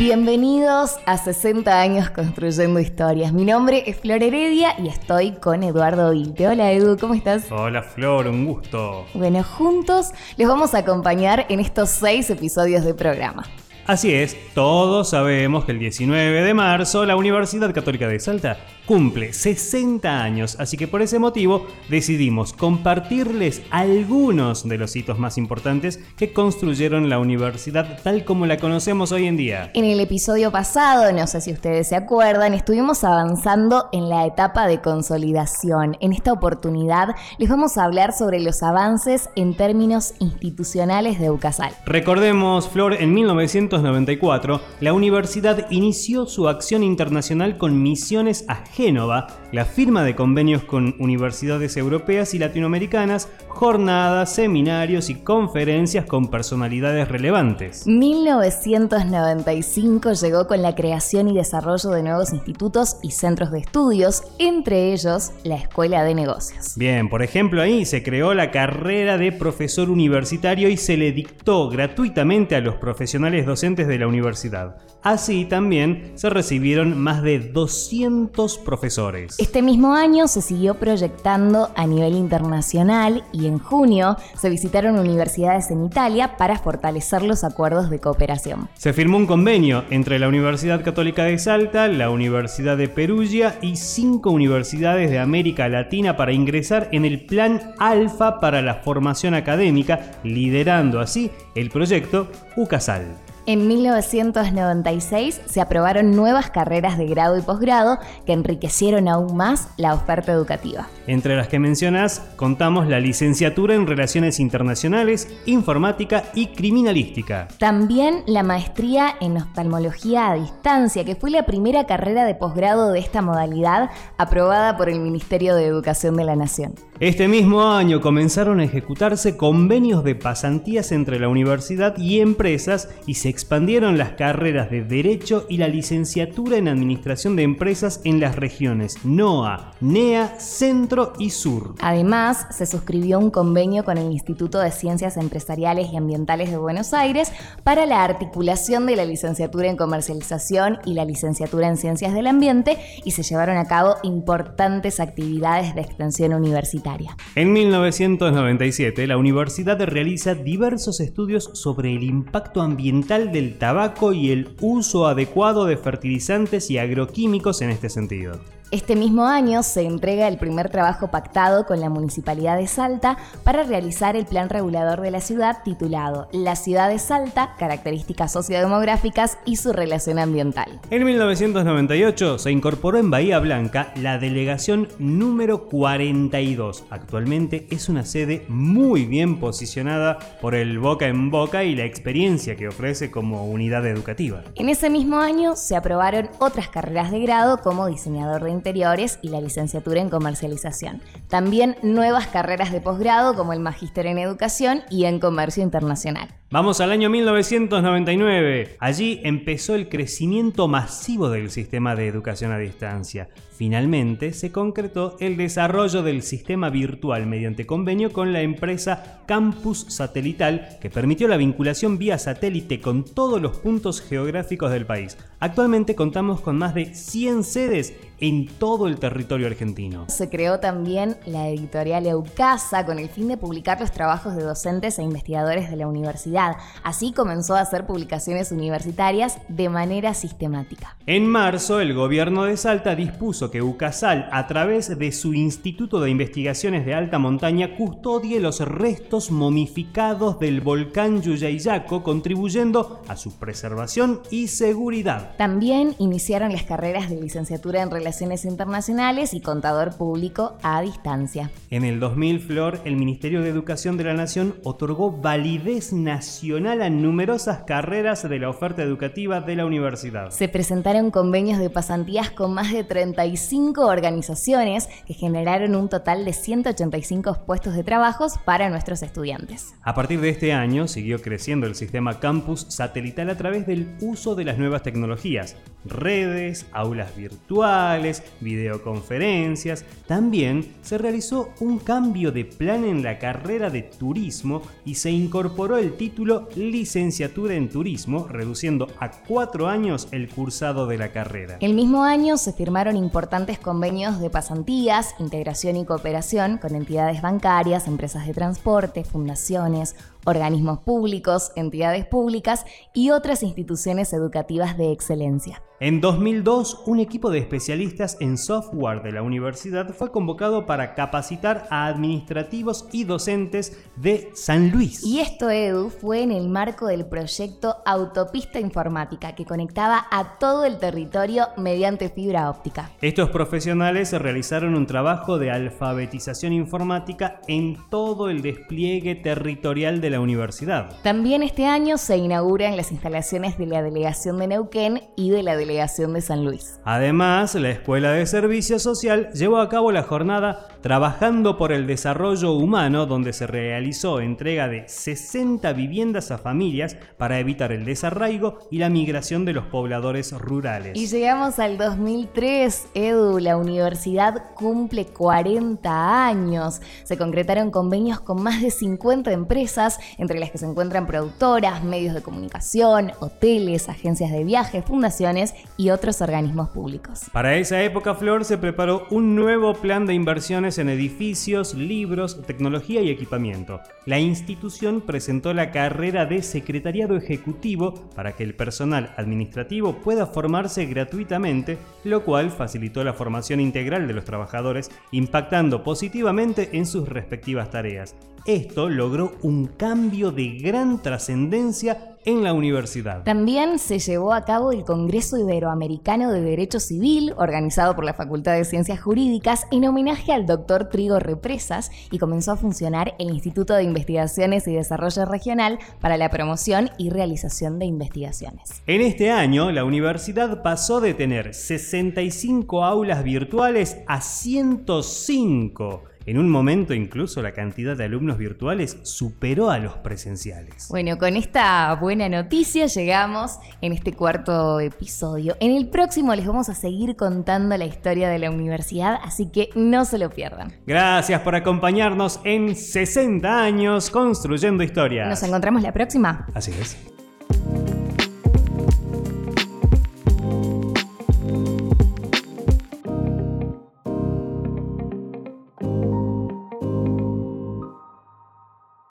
Bienvenidos a 60 años construyendo historias. Mi nombre es Flor Heredia y estoy con Eduardo Vilte. Hola Edu, ¿cómo estás? Hola Flor, un gusto. Bueno, juntos les vamos a acompañar en estos seis episodios de programa. Así es, todos sabemos que el 19 de marzo la Universidad Católica de Salta cumple 60 años, así que por ese motivo decidimos compartirles algunos de los hitos más importantes que construyeron la universidad tal como la conocemos hoy en día. En el episodio pasado, no sé si ustedes se acuerdan, estuvimos avanzando en la etapa de consolidación. En esta oportunidad les vamos a hablar sobre los avances en términos institucionales de UCASAL. Recordemos, Flor, en 1994 la universidad inició su acción internacional con misiones a Génova, la firma de convenios con universidades europeas y latinoamericanas, jornadas, seminarios y conferencias con personalidades relevantes. 1995 llegó con la creación y desarrollo de nuevos institutos y centros de estudios, entre ellos la Escuela de Negocios. Bien, por ejemplo, ahí se creó la carrera de profesor universitario y se le dictó gratuitamente a los profesionales docentes de la universidad. Así también se recibieron más de 200 profesores. Este mismo año se siguió proyectando a nivel internacional y en junio se visitaron universidades en Italia para fortalecer los acuerdos de cooperación. Se firmó un convenio entre la Universidad Católica de Salta, la Universidad de Perugia y cinco universidades de América Latina para ingresar en el Plan Alfa para la formación académica, liderando así el proyecto UCASAL. En 1996 se aprobaron nuevas carreras de grado y posgrado que enriquecieron aún más la oferta educativa. Entre las que mencionas, contamos la licenciatura en Relaciones Internacionales, Informática y Criminalística. También la maestría en Oftalmología a Distancia, que fue la primera carrera de posgrado de esta modalidad aprobada por el Ministerio de Educación de la Nación. Este mismo año comenzaron a ejecutarse convenios de pasantías entre la universidad y empresas y se expandieron las carreras de Derecho y la licenciatura en Administración de Empresas en las regiones NOA, NEA, Centro y Sur. Además, se suscribió un convenio con el Instituto de Ciencias Empresariales y Ambientales de Buenos Aires para la articulación de la licenciatura en Comercialización y la licenciatura en Ciencias del Ambiente y se llevaron a cabo importantes actividades de extensión universitaria. En 1997, la universidad realiza diversos estudios sobre el impacto ambiental del tabaco y el uso adecuado de fertilizantes y agroquímicos en este sentido. Este mismo año se entrega el primer trabajo pactado con la Municipalidad de Salta para realizar el plan regulador de la ciudad titulado La ciudad de Salta, características sociodemográficas y su relación ambiental. En 1998 se incorporó en Bahía Blanca la delegación número 42. Actualmente es una sede muy bien posicionada por el boca en boca y la experiencia que ofrece como unidad educativa. En ese mismo año se aprobaron otras carreras de grado como diseñador de interiores y la licenciatura en comercialización. También nuevas carreras de posgrado como el magíster en educación y en comercio internacional. Vamos al año 1999. Allí empezó el crecimiento masivo del sistema de educación a distancia. Finalmente se concretó el desarrollo del sistema virtual mediante convenio con la empresa Campus Satelital que permitió la vinculación vía satélite con todos los puntos geográficos del país. Actualmente contamos con más de 100 sedes en todo el territorio argentino. Se creó también la editorial Eucasa con el fin de publicar los trabajos de docentes e investigadores de la universidad. Así comenzó a hacer publicaciones universitarias de manera sistemática. En marzo, el gobierno de Salta dispuso que UCASAL, a través de su Instituto de Investigaciones de Alta Montaña, custodie los restos momificados del volcán Yuyayaco, contribuyendo a su preservación y seguridad. También iniciaron las carreras de licenciatura en Relaciones Internacionales y Contador Público a distancia. En el 2000, Flor, el Ministerio de Educación de la Nación otorgó validez nacional a numerosas carreras de la oferta educativa de la universidad. Se presentaron convenios de pasantías con más de 35 35 organizaciones que generaron un total de 185 puestos de trabajo para nuestros estudiantes. A partir de este año siguió creciendo el sistema campus satelital a través del uso de las nuevas tecnologías, redes, aulas virtuales, videoconferencias. También se realizó un cambio de plan en la carrera de turismo y se incorporó el título licenciatura en turismo, reduciendo a cuatro años el cursado de la carrera. El mismo año se firmaron importantes convenios de pasantías, integración y cooperación con entidades bancarias, empresas de transporte, fundaciones, organismos públicos, entidades públicas y otras instituciones educativas de excelencia. En 2002, un equipo de especialistas en software de la universidad fue convocado para capacitar a administrativos y docentes de San Luis. Y esto, Edu, fue en el marco del proyecto Autopista Informática, que conectaba a todo el territorio mediante fibra óptica. Estos profesionales realizaron un trabajo de alfabetización informática en todo el despliegue territorial de la universidad. También este año se inauguran las instalaciones de la Delegación de Neuquén y de la Delegación de San Luis. Además, la Escuela de Servicio Social llevó a cabo la jornada Trabajando por el Desarrollo Humano, donde se realizó entrega de 60 viviendas a familias para evitar el desarraigo y la migración de los pobladores rurales. Y llegamos al 2003, Edu, la universidad cumple 40 años. Se concretaron convenios con más de 50 empresas entre las que se encuentran productoras, medios de comunicación, hoteles, agencias de viajes, fundaciones y otros organismos públicos. Para esa época, Flor se preparó un nuevo plan de inversiones en edificios, libros, tecnología y equipamiento. La institución presentó la carrera de secretariado ejecutivo para que el personal administrativo pueda formarse gratuitamente, lo cual facilitó la formación integral de los trabajadores, impactando positivamente en sus respectivas tareas. Esto logró un cambio de gran trascendencia en la universidad. También se llevó a cabo el Congreso Iberoamericano de Derecho Civil, organizado por la Facultad de Ciencias Jurídicas, en homenaje al doctor Trigo Represas, y comenzó a funcionar el Instituto de Investigaciones y Desarrollo Regional para la promoción y realización de investigaciones. En este año, la universidad pasó de tener 65 aulas virtuales a 105 en un momento incluso la cantidad de alumnos virtuales superó a los presenciales. Bueno, con esta buena noticia llegamos en este cuarto episodio. En el próximo les vamos a seguir contando la historia de la universidad, así que no se lo pierdan. Gracias por acompañarnos en 60 años construyendo historia. Nos encontramos la próxima. Así es.